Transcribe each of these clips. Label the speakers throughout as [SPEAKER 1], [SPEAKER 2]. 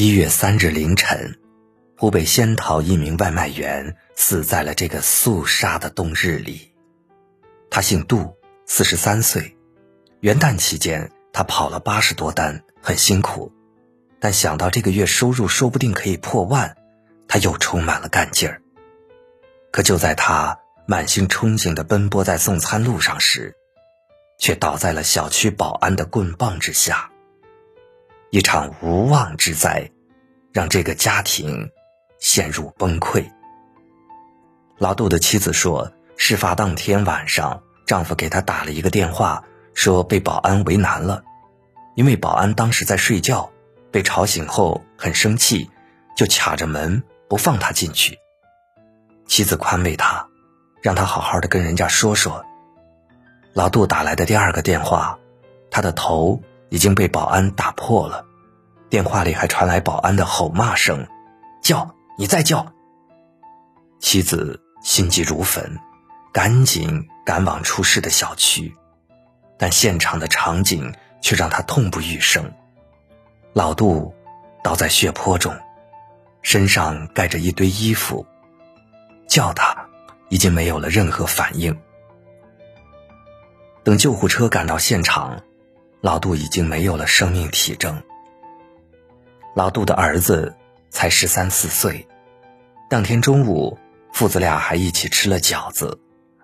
[SPEAKER 1] 一月三日凌晨，湖北仙桃一名外卖员死在了这个肃杀的冬日里。他姓杜，四十三岁。元旦期间，他跑了八十多单，很辛苦。但想到这个月收入说不定可以破万，他又充满了干劲儿。可就在他满心憧憬的奔波在送餐路上时，却倒在了小区保安的棍棒之下。一场无妄之灾，让这个家庭陷入崩溃。老杜的妻子说，事发当天晚上，丈夫给她打了一个电话，说被保安为难了，因为保安当时在睡觉，被吵醒后很生气，就卡着门不放他进去。妻子宽慰他，让他好好的跟人家说说。老杜打来的第二个电话，他的头已经被保安打破了，电话里还传来保安的吼骂声：“叫你再叫！”妻子心急如焚，赶紧赶往出事的小区，但现场的场景却让他痛不欲生。老杜倒在血泊中，身上盖着一堆衣服，叫他已经没有了任何反应。等救护车赶到现场，老杜已经没有了生命体征。老杜的儿子才十三四岁，当天中午，父子俩还一起吃了饺子。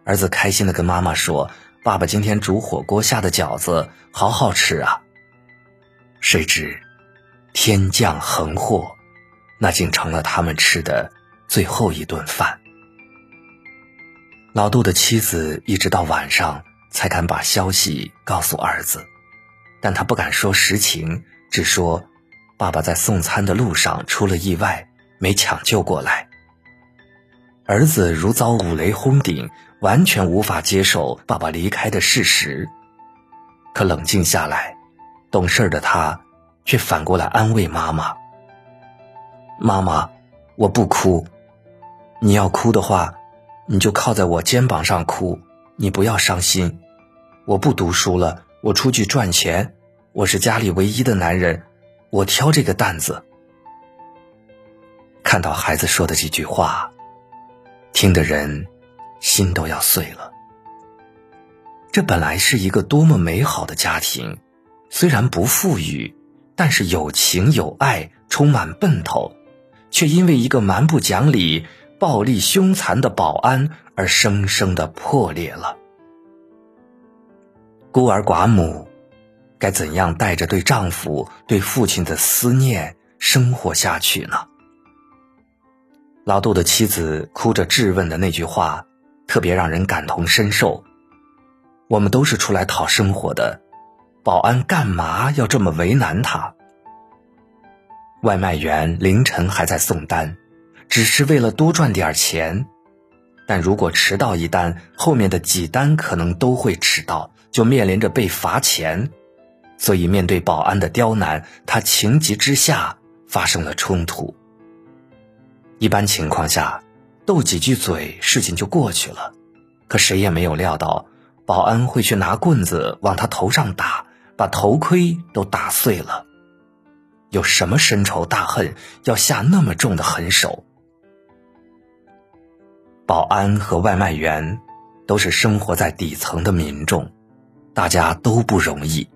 [SPEAKER 1] 儿子开心的跟妈妈说：“爸爸今天煮火锅下的饺子好好吃啊。”谁知，天降横祸，那竟成了他们吃的最后一顿饭。老杜的妻子一直到晚上。才敢把消息告诉儿子，但他不敢说实情，只说爸爸在送餐的路上出了意外，没抢救过来。儿子如遭五雷轰顶，完全无法接受爸爸离开的事实。可冷静下来，懂事的他却反过来安慰妈妈：“妈妈，我不哭，你要哭的话，你就靠在我肩膀上哭，你不要伤心。”我不读书了，我出去赚钱。我是家里唯一的男人，我挑这个担子。看到孩子说的这句话，听的人心都要碎了。这本来是一个多么美好的家庭，虽然不富裕，但是有情有爱，充满奔头，却因为一个蛮不讲理、暴力凶残的保安而生生的破裂了。孤儿寡母，该怎样带着对丈夫、对父亲的思念生活下去呢？老杜的妻子哭着质问的那句话，特别让人感同身受。我们都是出来讨生活的，保安干嘛要这么为难他？外卖员凌晨还在送单，只是为了多赚点钱。但如果迟到一单，后面的几单可能都会迟到，就面临着被罚钱。所以面对保安的刁难，他情急之下发生了冲突。一般情况下，斗几句嘴，事情就过去了。可谁也没有料到，保安会去拿棍子往他头上打，把头盔都打碎了。有什么深仇大恨，要下那么重的狠手？保安和外卖员都是生活在底层的民众，大家都不容易，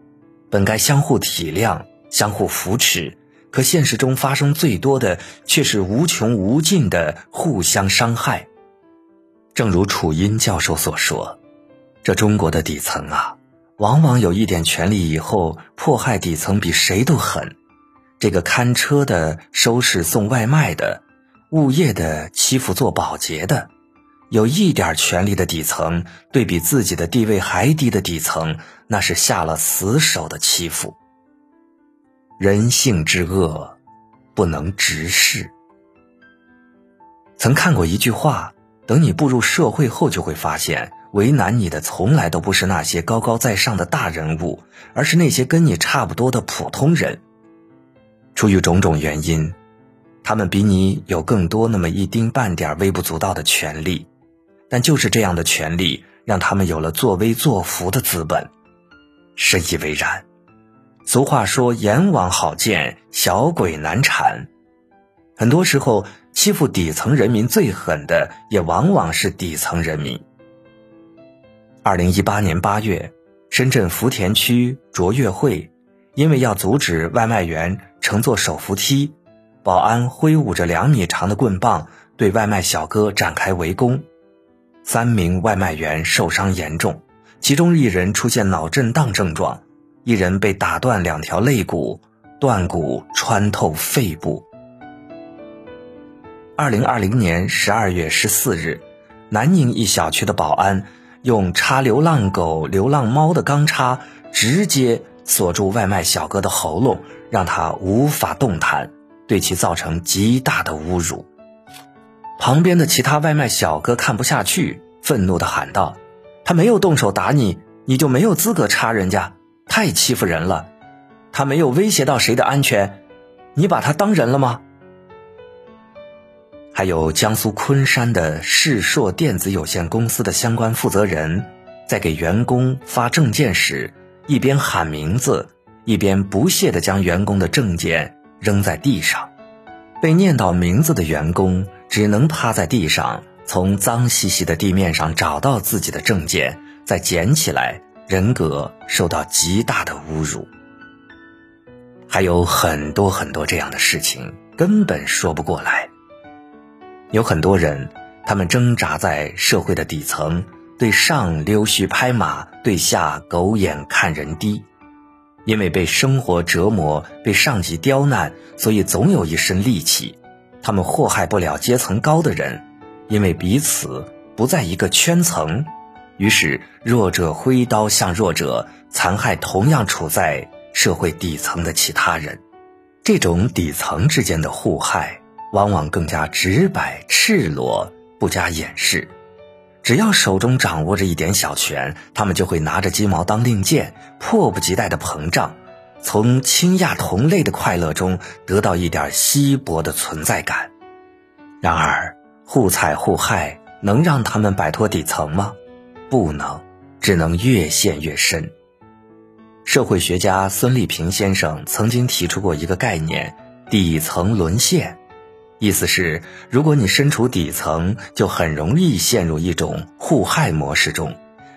[SPEAKER 1] 本该相互体谅、相互扶持，可现实中发生最多的却是无穷无尽的互相伤害。正如楚音教授所说，这中国的底层啊，往往有一点权利以后，迫害底层比谁都狠。这个看车的、收拾送外卖的、物业的、欺负做保洁的。有一点权力的底层，对比自己的地位还低的底层，那是下了死手的欺负。人性之恶，不能直视。曾看过一句话：等你步入社会后，就会发现，为难你的从来都不是那些高高在上的大人物，而是那些跟你差不多的普通人。出于种种原因，他们比你有更多那么一丁半点微不足道的权利。但就是这样的权利，让他们有了作威作福的资本。深以为然。俗话说：“阎王好见，小鬼难缠。”很多时候，欺负底层人民最狠的，也往往是底层人民。二零一八年八月，深圳福田区卓越会，因为要阻止外卖员乘坐手扶梯，保安挥舞着两米长的棍棒对外卖小哥展开围攻，三名外卖员受伤严重，其中一人出现脑震荡症状。一人被打断两条肋骨，断骨穿透肺部。二零二零年十二月十四日，南宁一小区的保安用插流浪狗、流浪猫的钢叉直接锁住外卖小哥的喉咙，让他无法动弹，对其造成极大的侮辱。旁边的其他外卖小哥看不下去，愤怒地喊道：“他没有动手打你，你就没有资格插人家。”太欺负人了，他没有威胁到谁的安全，你把他当人了吗？还有江苏昆山的世硕电子有限公司的相关负责人，在给员工发证件时，一边喊名字，一边不屑地将员工的证件扔在地上，被念到名字的员工只能趴在地上，从脏兮兮的地面上找到自己的证件，再捡起来。人格受到极大的侮辱，还有很多很多这样的事情根本说不过来。有很多人，他们挣扎在社会的底层，对上溜须拍马，对下狗眼看人低。因为被生活折磨，被上级刁难，所以总有一身戾气。他们祸害不了阶层高的人，因为彼此不在一个圈层。于是，弱者挥刀向弱者，残害同样处在社会底层的其他人。这种底层之间的互害，往往更加直白、赤裸，不加掩饰。只要手中掌握着一点小权，他们就会拿着鸡毛当令箭，迫不及待的膨胀，从倾轧同类的快乐中得到一点稀薄的存在感。然而，互踩互害能让他们摆脱底层吗？不能，只能越陷越深。社会学家孙立平先生曾经提出过一个概念——底层沦陷，意思是，如果你身处底层，就很容易陷入一种互害模式中，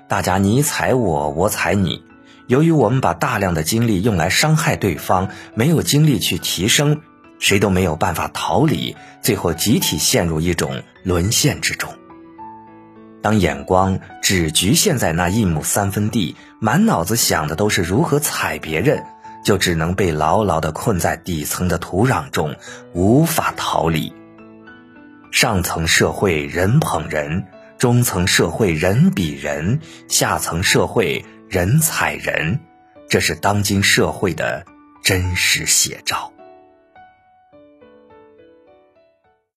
[SPEAKER 1] 大家你踩我，我踩你。由于我们把大量的精力用来伤害对方，没有精力去提升，谁都没有办法逃离，最后集体陷入一种沦陷之中。当眼光只局限在那一亩三分地，满脑子想的都是如何踩别人，就只能被牢牢地困在底层的土壤中，无法逃离。上层社会人捧人，中层社会人比人，下层社会人踩人，这是当今社会的真实写照。